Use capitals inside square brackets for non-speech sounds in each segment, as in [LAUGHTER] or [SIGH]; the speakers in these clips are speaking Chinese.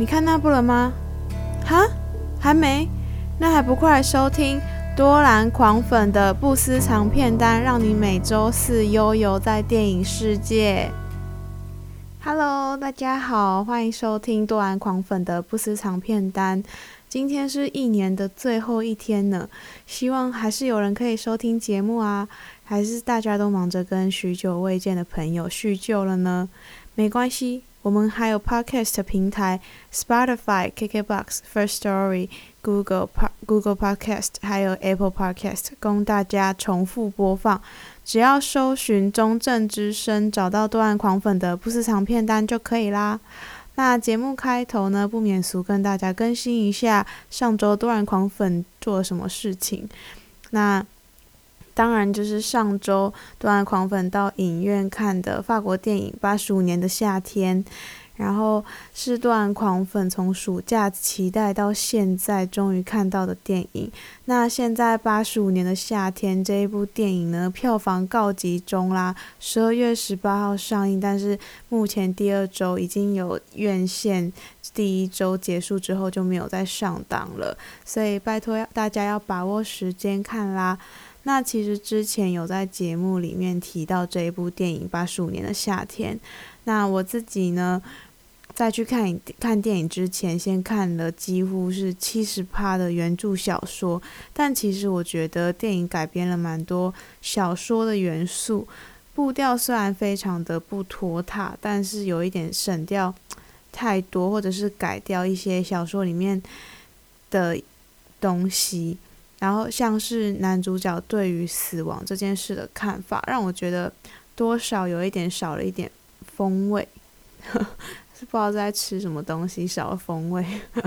你看那部了吗？哈，还没？那还不快来收听多兰狂粉的不私藏片单，让你每周四悠游在电影世界。Hello，大家好，欢迎收听多兰狂粉的不私藏片单。今天是一年的最后一天呢，希望还是有人可以收听节目啊，还是大家都忙着跟许久未见的朋友叙旧了呢？没关系。我们还有 Podcast 平台，Spotify、KKBox、First Story、Google Google Podcast，还有 Apple Podcast，供大家重复播放。只要搜寻“中正之声”，找到多兰狂粉的不私藏片单就可以啦。那节目开头呢，不免俗跟大家更新一下上周多兰狂粉做了什么事情。那当然，就是上周段狂粉到影院看的法国电影《八十五年的夏天》，然后是段狂粉从暑假期待到现在终于看到的电影。那现在《八十五年的夏天》这一部电影呢，票房告急中啦，十二月十八号上映，但是目前第二周已经有院线，第一周结束之后就没有再上档了，所以拜托大家要把握时间看啦。那其实之前有在节目里面提到这一部电影《八十五年的夏天》。那我自己呢，在去看看电影之前，先看了几乎是七十趴的原著小说。但其实我觉得电影改编了蛮多小说的元素，步调虽然非常的不拖沓，但是有一点省掉太多，或者是改掉一些小说里面的东西。然后像是男主角对于死亡这件事的看法，让我觉得多少有一点少了一点风味，[LAUGHS] 是不知道在吃什么东西少了风味。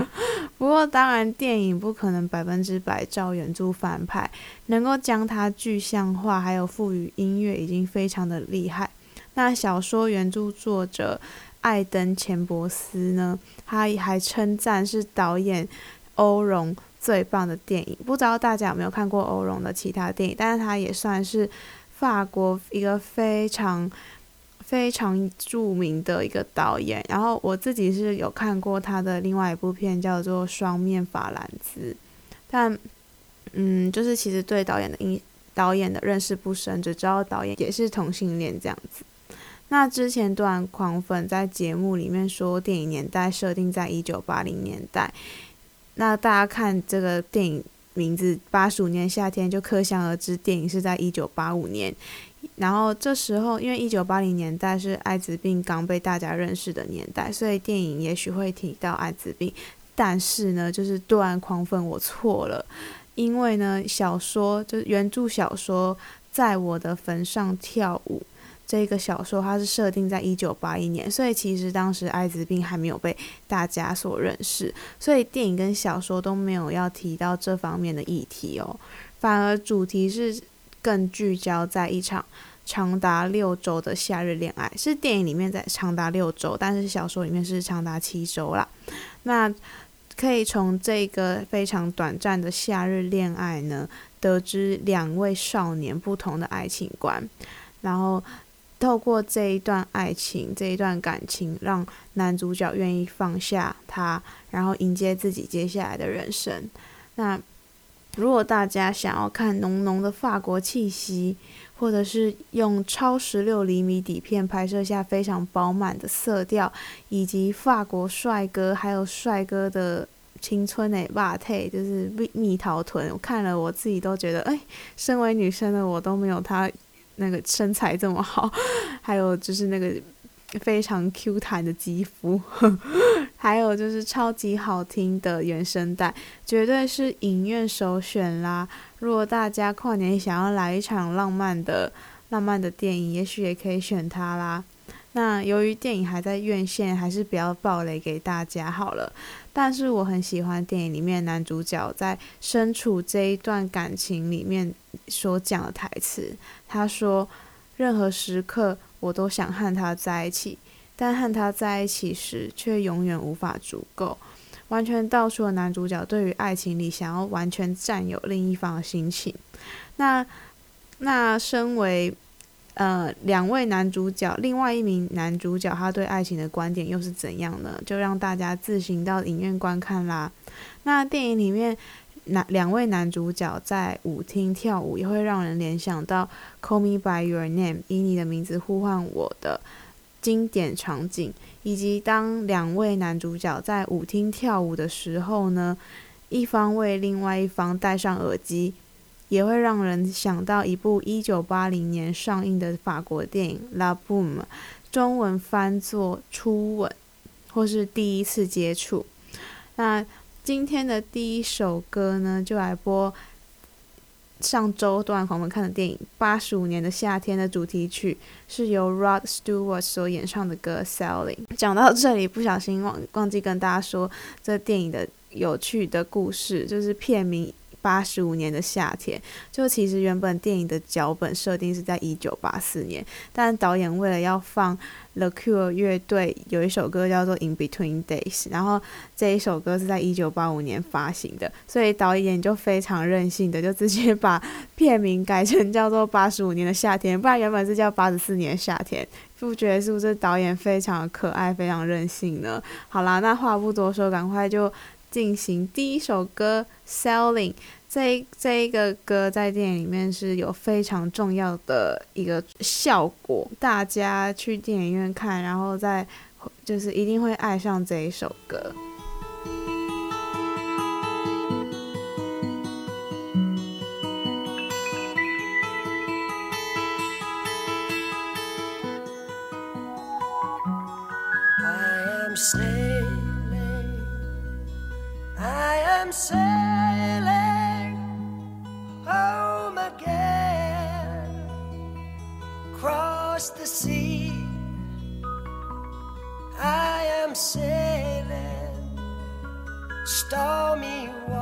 [LAUGHS] 不过当然，电影不可能百分之百照原著翻拍，能够将它具象化，还有赋予音乐，已经非常的厉害。那小说原著作者艾登钱伯斯呢，他还称赞是导演欧容最棒的电影，不知道大家有没有看过欧容的其他电影，但是他也算是法国一个非常非常著名的一个导演。然后我自己是有看过他的另外一部片，叫做《双面法兰兹》，但嗯，就是其实对导演的印导演的认识不深，只知道导演也是同性恋这样子。那之前段狂粉在节目里面说，电影年代设定在一九八零年代。那大家看这个电影名字《八十五年夏天》，就可想而知，电影是在一九八五年。然后这时候，因为一九八零年代是艾滋病刚被大家认识的年代，所以电影也许会提到艾滋病。但是呢，就是多兰狂粉，我错了，因为呢，小说就是原著小说，在我的坟上跳舞。这个小说它是设定在一九八一年，所以其实当时艾滋病还没有被大家所认识，所以电影跟小说都没有要提到这方面的议题哦，反而主题是更聚焦在一场长达六周的夏日恋爱，是电影里面在长达六周，但是小说里面是长达七周啦。那可以从这个非常短暂的夏日恋爱呢，得知两位少年不同的爱情观，然后。透过这一段爱情，这一段感情，让男主角愿意放下他，然后迎接自己接下来的人生。那如果大家想要看浓浓的法国气息，或者是用超十六厘米底片拍摄下非常饱满的色调，以及法国帅哥还有帅哥的青春诶肉体，就是蜜蜜桃臀，我看了我自己都觉得，哎，身为女生的我都没有他。那个身材这么好，[LAUGHS] 还有就是那个非常 Q 弹的肌肤，[LAUGHS] 还有就是超级好听的原声带，绝对是影院首选啦！如果大家跨年想要来一场浪漫的浪漫的电影，也许也可以选它啦。那由于电影还在院线，还是不要爆雷给大家好了。但是我很喜欢电影里面男主角在身处这一段感情里面所讲的台词。他说：“任何时刻我都想和他在一起，但和他在一起时却永远无法足够。”完全道出了男主角对于爱情里想要完全占有另一方的心情。那那身为呃，两位男主角，另外一名男主角他对爱情的观点又是怎样呢？就让大家自行到影院观看啦。那电影里面，男两位男主角在舞厅跳舞，也会让人联想到《Call Me by Your Name》以你的名字呼唤我的经典场景，以及当两位男主角在舞厅跳舞的时候呢，一方为另外一方戴上耳机，也会让人想到一部一九八零年上映的法国电影《La Boum》，中文翻作《初吻》或是第一次接触。那今天的第一首歌呢，就来播上周多兰狂粉看的电影《八十五年的夏天》的主题曲，是由 Rod Stewart 所演唱的歌《Sailing》。讲到这里，不小心忘忘记跟大家说这电影的有趣的故事，就是片名。八十五年的夏天，就其实原本电影的脚本设定是在一九八四年，但导演为了要放 The Cure 乐队有一首歌叫做 In Between Days，然后这一首歌是在一九八五年发行的，所以导演就非常任性的就直接把片名改成叫做八十五年的夏天，不然原本是叫八十四年的夏天，不觉得是不是导演非常可爱，非常任性呢？好啦，那话不多说，赶快就。进行第一首歌 selling 这这一个歌在电影里面是有非常重要的一个效果大家去电影院看然后再就是一定会爱上这一首歌。Sailing home again across the sea. I am sailing stormy water.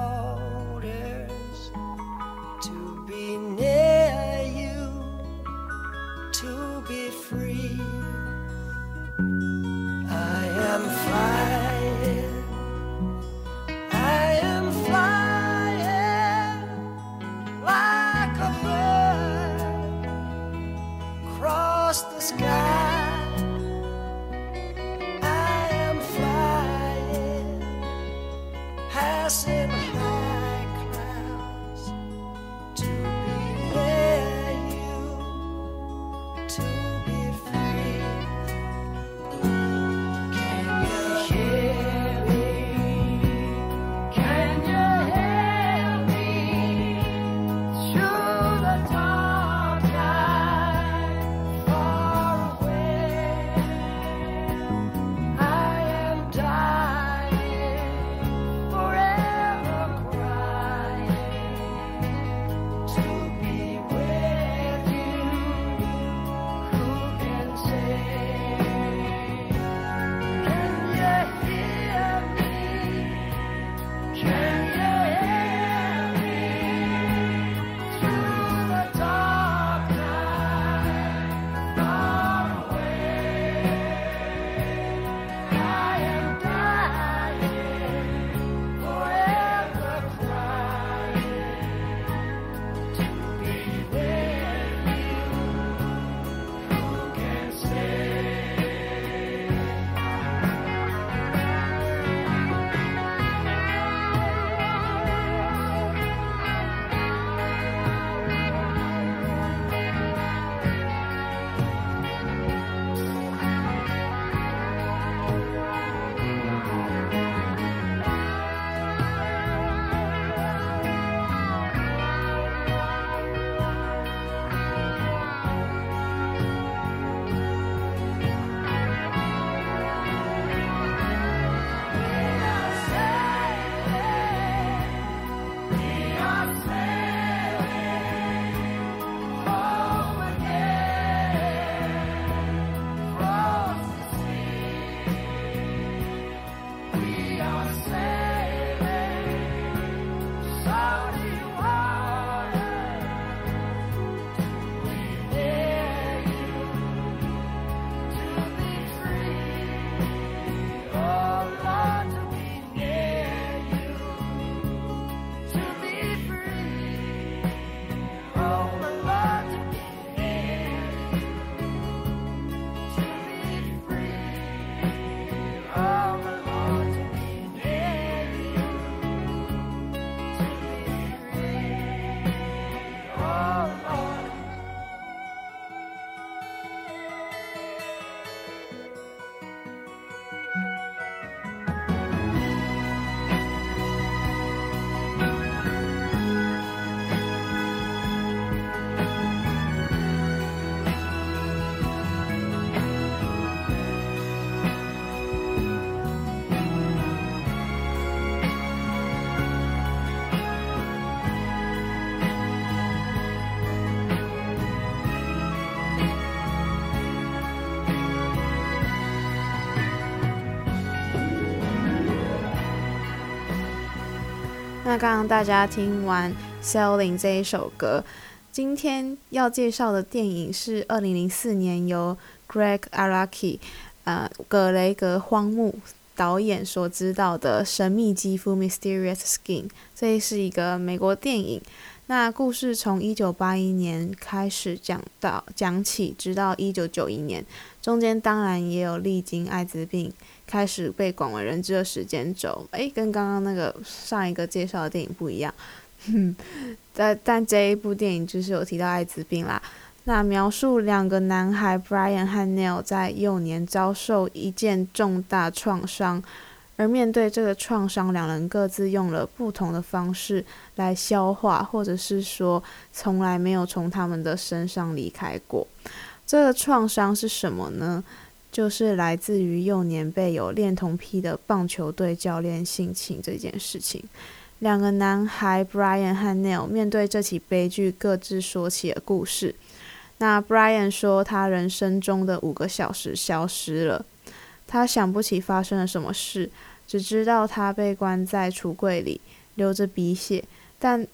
那刚刚大家听完《Sailing》这一首歌，今天要介绍的电影是二零零四年由 Greg Araki，呃，葛雷格荒木导演所执导的《神秘肌肤》（Mysterious Skin）。这是一个美国电影。那故事从一九八一年开始讲到讲起，直到一九九一年，中间当然也有历经艾滋病开始被广为人知的时间轴。诶，跟刚刚那个上一个介绍的电影不一样。但但这一部电影就是有提到艾滋病啦。那描述两个男孩 Brian 和 Neil 在幼年遭受一件重大创伤。而面对这个创伤，两人各自用了不同的方式来消化，或者是说从来没有从他们的身上离开过。这个创伤是什么呢？就是来自于幼年被有恋童癖的棒球队教练性侵这件事情。两个男孩 Brian 和 Neil 面对这起悲剧，各自说起了故事。那 Brian 说，他人生中的五个小时消失了，他想不起发生了什么事。只知道他被关在橱柜里，流着鼻血。但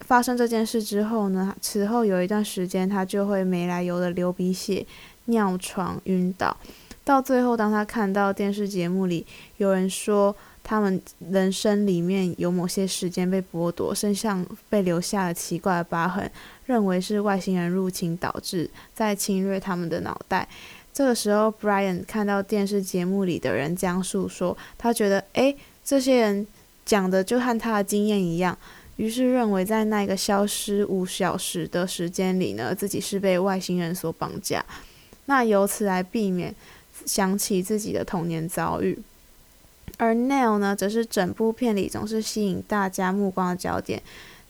发生这件事之后呢？此后有一段时间，他就会没来由的流鼻血、尿床、晕倒。到最后，当他看到电视节目里有人说他们人生里面有某些时间被剥夺，身上被留下了奇怪的疤痕，认为是外星人入侵导致，在侵略他们的脑袋。这个时候，Brian 看到电视节目里的人讲述说，他觉得，诶，这些人讲的就和他的经验一样，于是认为在那个消失五小时的时间里呢，自己是被外星人所绑架，那由此来避免想起自己的童年遭遇。而 Neil 呢，则是整部片里总是吸引大家目光的焦点，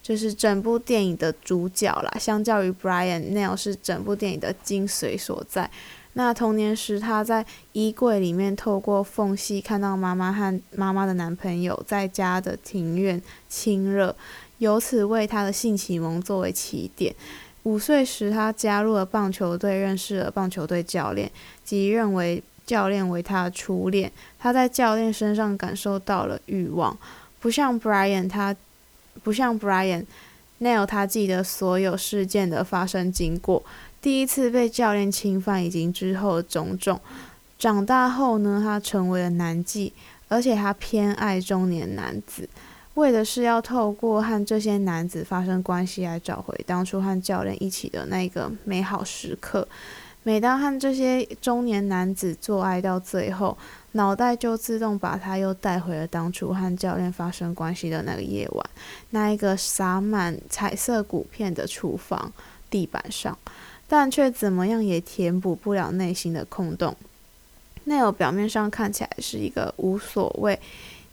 就是整部电影的主角啦。相较于 Brian，Neil 是整部电影的精髓所在。那童年时，他在衣柜里面透过缝隙看到妈妈和妈妈的男朋友在家的庭院亲热，由此为他的性启蒙作为起点。五岁时，他加入了棒球队，认识了棒球队教练，即认为教练为他的初恋。他在教练身上感受到了欲望，不像 Brian，他不像 Brian，Neil 他记得所有事件的发生经过。第一次被教练侵犯，以及之后的种种。长大后呢，他成为了男妓，而且他偏爱中年男子，为的是要透过和这些男子发生关系来找回当初和教练一起的那个美好时刻。每当和这些中年男子做爱到最后，脑袋就自动把他又带回了当初和教练发生关系的那个夜晚，那一个洒满彩色骨片的厨房地板上。但却怎么样也填补不了内心的空洞。Neil 表面上看起来是一个无所谓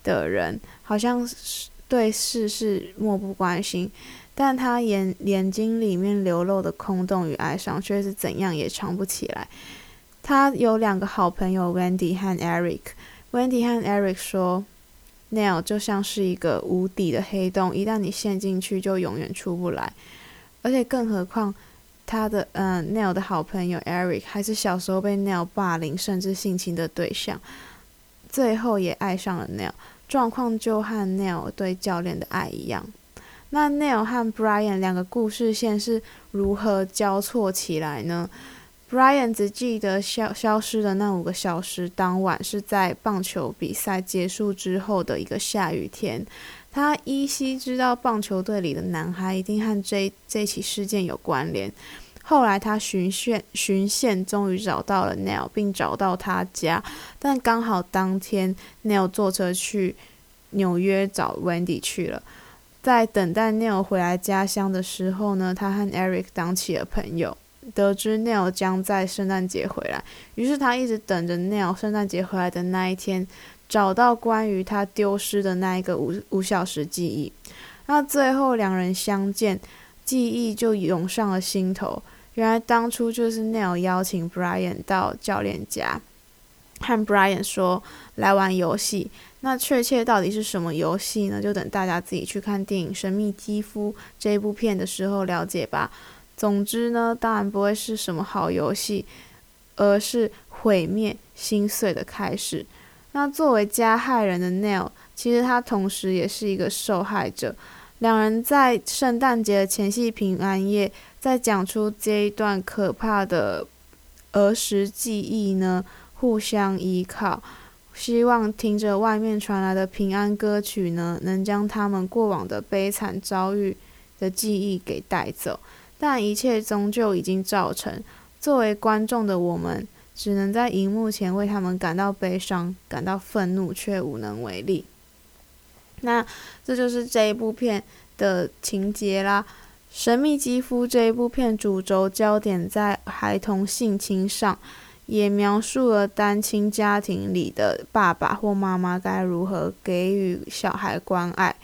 的人，好像是对世事漠不关心，但他眼眼睛里面流露的空洞与哀伤却是怎样也藏不起来。他有两个好朋友 Wendy 和 Eric。Wendy 和 Eric 说，Neil 就像是一个无底的黑洞，一旦你陷进去，就永远出不来。而且更何况。他的嗯，Neil 的好朋友 Eric 还是小时候被 Neil 霸凌甚至性侵的对象，最后也爱上了 Neil，状况就和 Neil 对教练的爱一样。那 Neil 和 Brian 两个故事线是如何交错起来呢？Brian 只记得消消失的那五个小时，当晚是在棒球比赛结束之后的一个下雨天。他依稀知道棒球队里的男孩一定和这这起事件有关联。后来他循线循线，终于找到了 Neil，并找到他家。但刚好当天 Neil 坐车去纽约找 Wendy 去了。在等待 Neil 回来家乡的时候呢，他和 Eric 当起了朋友。得知 Neil 将在圣诞节回来，于是他一直等着 Neil 圣诞节回来的那一天。找到关于他丢失的那一个五五小时记忆，那最后两人相见，记忆就涌上了心头。原来当初就是 Neil 邀请 Brian 到教练家，和 Brian 说来玩游戏。那确切到底是什么游戏呢？就等大家自己去看电影《神秘肌肤》这一部片的时候了解吧。总之呢，当然不会是什么好游戏，而是毁灭心碎的开始。那作为加害人的 Neil 其实他同时也是一个受害者。两人在圣诞节前夕平安夜，在讲出这一段可怕的儿时记忆呢，互相依靠，希望听着外面传来的平安歌曲呢，能将他们过往的悲惨遭遇的记忆给带走。但一切终究已经造成，作为观众的我们，只能在荧幕前为他们感到悲伤、感到愤怒，却无能为力。那这就是这一部片的情节啦。《神秘肌肤》这一部片主轴焦点在孩童性侵上，也描述了单亲家庭里的爸爸或妈妈该如何给予小孩关爱。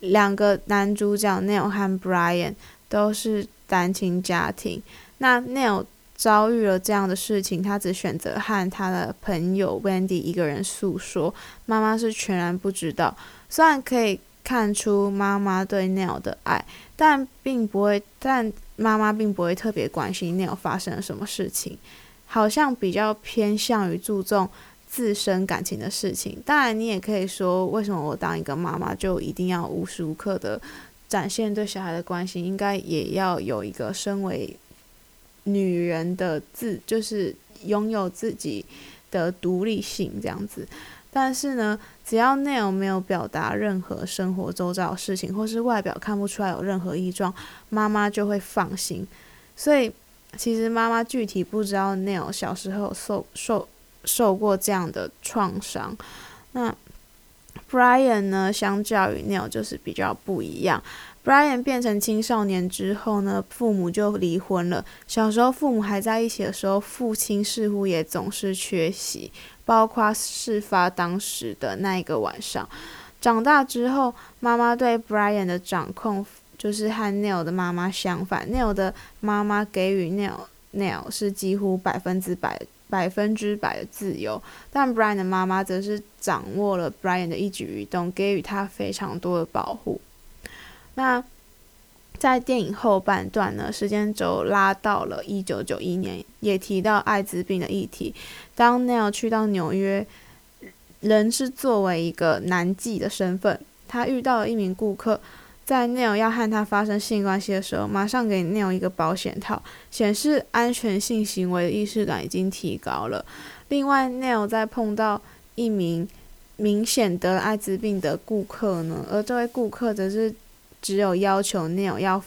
两个男主角 Neil 和 Brian 都是单亲家庭。那 Neil 遭遇了这样的事情，他只选择和他的朋友 Wendy 一个人诉说，妈妈是全然不知道。虽然可以看出妈妈对 Neil 的爱，但并不会，但妈妈并不会特别关心 Neil 发生了什么事情，好像比较偏向于注重自身感情的事情。当然，你也可以说，为什么我当一个妈妈就一定要无时无刻的展现对小孩的关心？应该也要有一个身为女人的自，就是拥有自己的独立性这样子。但是呢，只要 Neil 没有表达任何生活周遭的事情，或是外表看不出来有任何异状，妈妈就会放心。所以，其实妈妈具体不知道 Neil 小时候受受受过这样的创伤。那 Brian 呢，相较于 Neil 就是比较不一样。Brian 变成青少年之后呢，父母就离婚了。小时候父母还在一起的时候，父亲似乎也总是缺席。包括事发当时的那一个晚上，长大之后，妈妈对 Brian 的掌控就是和 Neil 的妈妈相反。Neil 的妈妈给予 Neil Neil 是几乎百分之百百分之百的自由，但 Brian 的妈妈则是掌握了 Brian 的一举一动，给予他非常多的保护。那在电影后半段呢，时间轴拉到了一九九一年，也提到艾滋病的议题。当 Neil 去到纽约，仍是作为一个男妓的身份，他遇到了一名顾客，在 Neil 要和他发生性关系的时候，马上给 Neil 一个保险套，显示安全性行为的意识感已经提高了。另外，Neil 在碰到一名明显得艾滋病的顾客呢，而这位顾客则是。只有要求 Neil 要，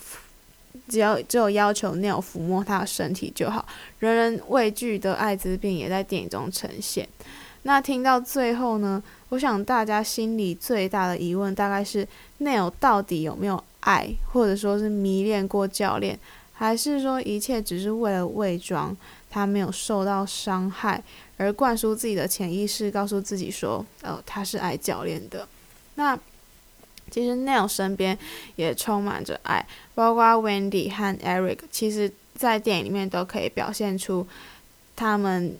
只要只有要求 Neil 抚摸他的身体就好。人人畏惧的艾滋病也在电影中呈现。那听到最后呢，我想大家心里最大的疑问大概是：Neil 到底有没有爱，或者说是迷恋过教练，还是说一切只是为了伪装他没有受到伤害，而灌输自己的潜意识，告诉自己说，哦，他是爱教练的。那。其实 Neil 身边也充满着爱，包括 Wendy 和 Eric，其实在电影里面都可以表现出他们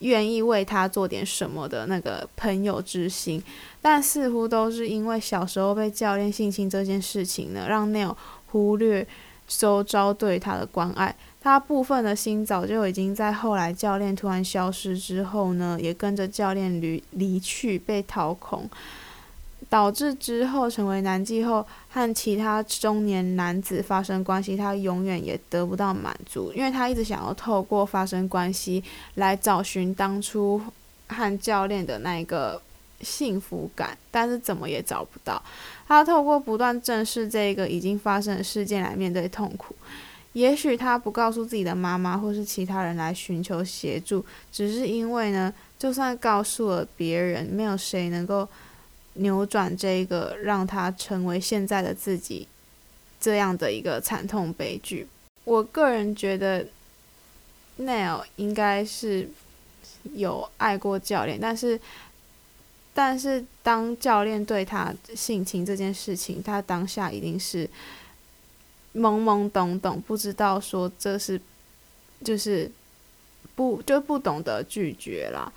愿意为他做点什么的那个朋友之心。但似乎都是因为小时候被教练性侵这件事情呢，让 Neil 忽略周遭对他的关爱。他部分的心早就已经在后来教练突然消失之后呢，也跟着教练离离去，被掏空。导致之后成为男妓后和其他中年男子发生关系，他永远也得不到满足，因为他一直想要透过发生关系来找寻当初和教练的那个幸福感，但是怎么也找不到。他透过不断正视这个已经发生的事件来面对痛苦。[LAUGHS] 也许他不告诉自己的妈妈或是其他人来寻求协助，只是因为呢，就算告诉了别人，没有谁能够。扭转这个让他成为现在的自己，这样的一个惨痛悲剧。我个人觉得 Nail 应该是有爱过教练，但是，但是当教练对他性侵这件事情，他当下一定是懵懵懂懂，不知道说这是，就是不就不懂得拒绝啦，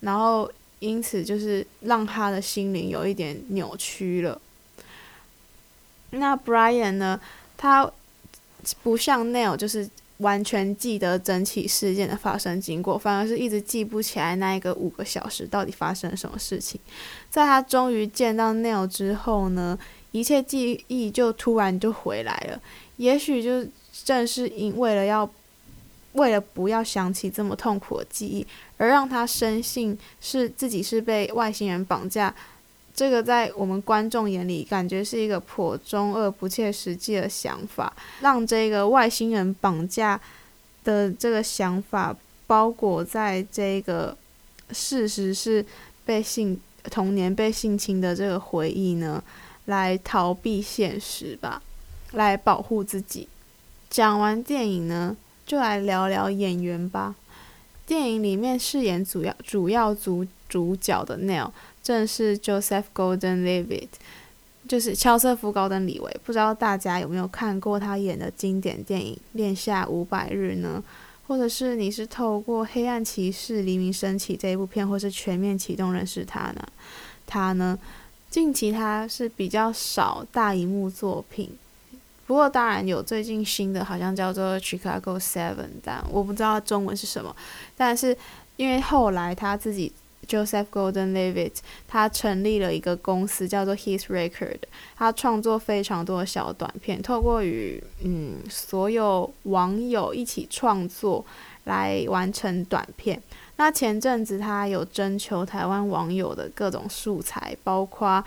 然后。因此，就是让他的心灵有一点扭曲了。那 Brian 呢？他不像 Neil，就是完全记得整起事件的发生经过，反而是一直记不起来那一个五个小时到底发生了什么事情。在他终于见到 Neil 之后呢，一切记忆就突然就回来了。也许就正是因为了要，为了不要想起这么痛苦的记忆，而让他深信是自己是被外星人绑架。这个在我们观众眼里，感觉是一个颇中二、不切实际的想法，让这个外星人绑架的这个想法包裹在这个事实是被性童年被性侵的这个回忆呢，来逃避现实吧，来保护自己。讲完电影呢，就来聊聊演员吧。电影里面饰演主要主要主主角的 Neil。正是 Joseph Gordon-Levitt，就是乔瑟夫·高登·李维。不知道大家有没有看过他演的经典电影《恋夏五百日》呢？或者是你是透过《黑暗骑士》《黎明升起》这一部片，或是全面启动认识他呢？他呢，近期他是比较少大荧幕作品，不过当然有最近新的，好像叫做《Chicago Seven》，但我不知道中文是什么。但是因为后来他自己。Joseph Gordon-Levitt，他成立了一个公司，叫做 His Record。他创作非常多的小短片，透过与嗯所有网友一起创作来完成短片。那前阵子他有征求台湾网友的各种素材，包括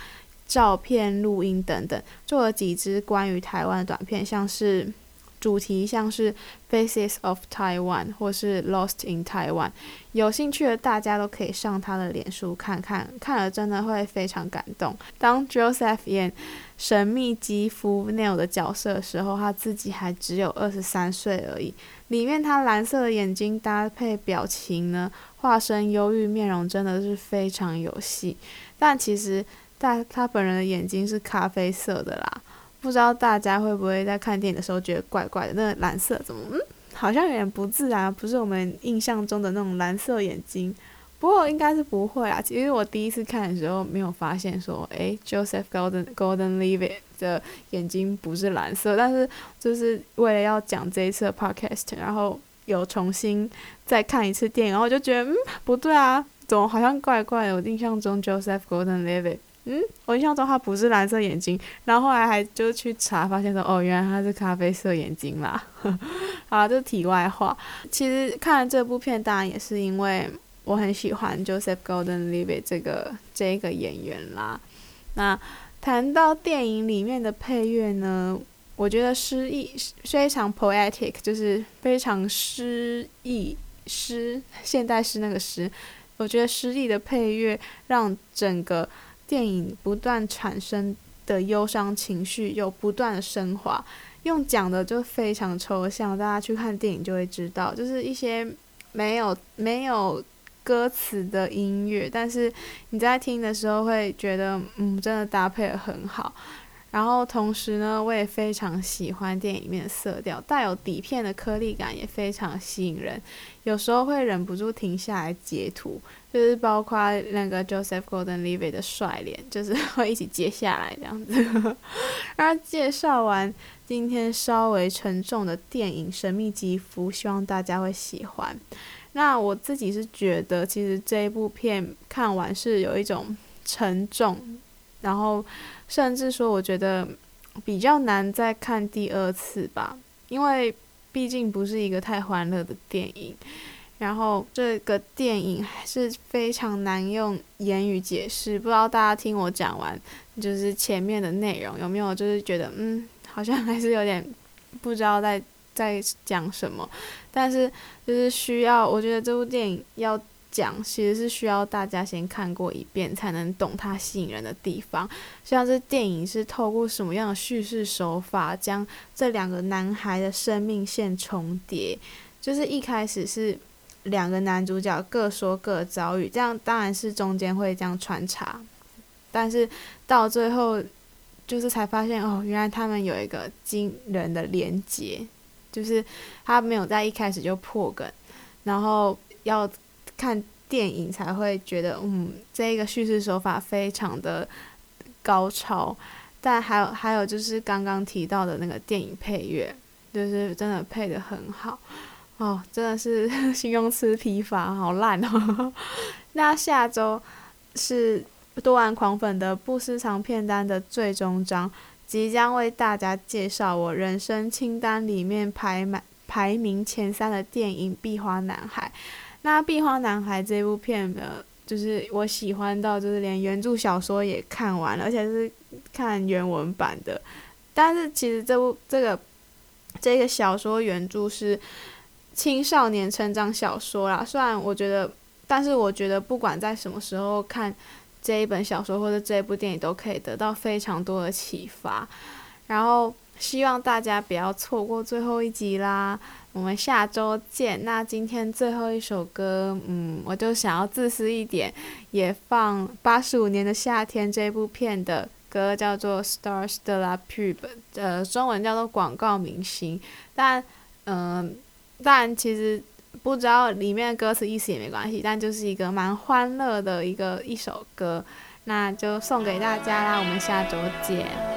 照片、录音等等，做了几支关于台湾的短片，像是。主题像是 Faces of Taiwan 或是 Lost in Taiwan，有兴趣的大家都可以上他的脸书看看，看了真的会非常感动。当 Joseph 演神秘肌肤 Neil 的角色的时候，他自己还只有二十三岁而已。里面他蓝色的眼睛搭配表情呢，化身忧郁面容，真的是非常有戏。但其实大他本人的眼睛是咖啡色的啦。不知道大家会不会在看电影的时候觉得怪怪的？那个蓝色怎么嗯，好像有点不自然，不是我们印象中的那种蓝色眼睛。不过应该是不会啊。其实我第一次看的时候没有发现说，诶，Joseph Golden golden levi 的眼睛不是蓝色。但是就是为了要讲这一次的 podcast，然后有重新再看一次电影，然后我就觉得嗯，不对啊，怎么好像怪怪的？我印象中 Joseph golden levi。嗯，我印象中他不是蓝色眼睛，然后后来还就去查，发现说哦，原来他是咖啡色眼睛啦。[LAUGHS] 好，这是题外话。其实看了这部片，当然也是因为我很喜欢 Joseph Gordon-Levitt 这个这个演员啦。那谈到电影里面的配乐呢，我觉得诗意非常 poetic，就是非常诗意诗现代诗那个诗。我觉得诗意的配乐让整个。电影不断产生的忧伤情绪又不断升华，用讲的就非常抽象，大家去看电影就会知道，就是一些没有没有歌词的音乐，但是你在听的时候会觉得，嗯，真的搭配得很好。然后同时呢，我也非常喜欢电影里面的色调，带有底片的颗粒感也非常吸引人，有时候会忍不住停下来截图，就是包括那个 Joseph Gordon-Levitt 的帅脸，就是 [LAUGHS] 会一起接下来这样子。然后介绍完今天稍微沉重的电影《神秘肌肤》，希望大家会喜欢。那我自己是觉得，其实这一部片看完是有一种沉重。然后，甚至说，我觉得比较难再看第二次吧，因为毕竟不是一个太欢乐的电影。然后，这个电影还是非常难用言语解释。不知道大家听我讲完，就是前面的内容有没有，就是觉得嗯，好像还是有点不知道在在讲什么。但是，就是需要，我觉得这部电影要。讲其实是需要大家先看过一遍才能懂它吸引人的地方，像这电影是透过什么样的叙事手法将这两个男孩的生命线重叠，就是一开始是两个男主角各说各遭遇，这样当然是中间会这样穿插，但是到最后就是才发现哦，原来他们有一个惊人的连接，就是他没有在一开始就破梗，然后要。看电影才会觉得，嗯，这个叙事手法非常的高超。但还有还有就是刚刚提到的那个电影配乐，就是真的配得很好哦，真的是 [LAUGHS] 形容词疲乏，好烂哦。[LAUGHS] 那下周是多玩狂粉的不私藏片单的最终章，即将为大家介绍我人生清单里面排满排名前三的电影《壁花男孩》。那《壁花男孩》这部片的，就是我喜欢到就是连原著小说也看完了，而且是看原文版的。但是其实这部这个这个小说原著是青少年成长小说啦。虽然我觉得，但是我觉得不管在什么时候看这一本小说或者这一部电影，都可以得到非常多的启发。然后希望大家不要错过最后一集啦。我们下周见。那今天最后一首歌，嗯，我就想要自私一点，也放八十五年的夏天这部片的歌，叫做《Stars de la Pub》，呃，中文叫做广告明星。但，嗯、但其实不知道里面的歌词意思也没关系，但就是一个蛮欢乐的一个一首歌，那就送给大家啦。我们下周见。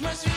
mas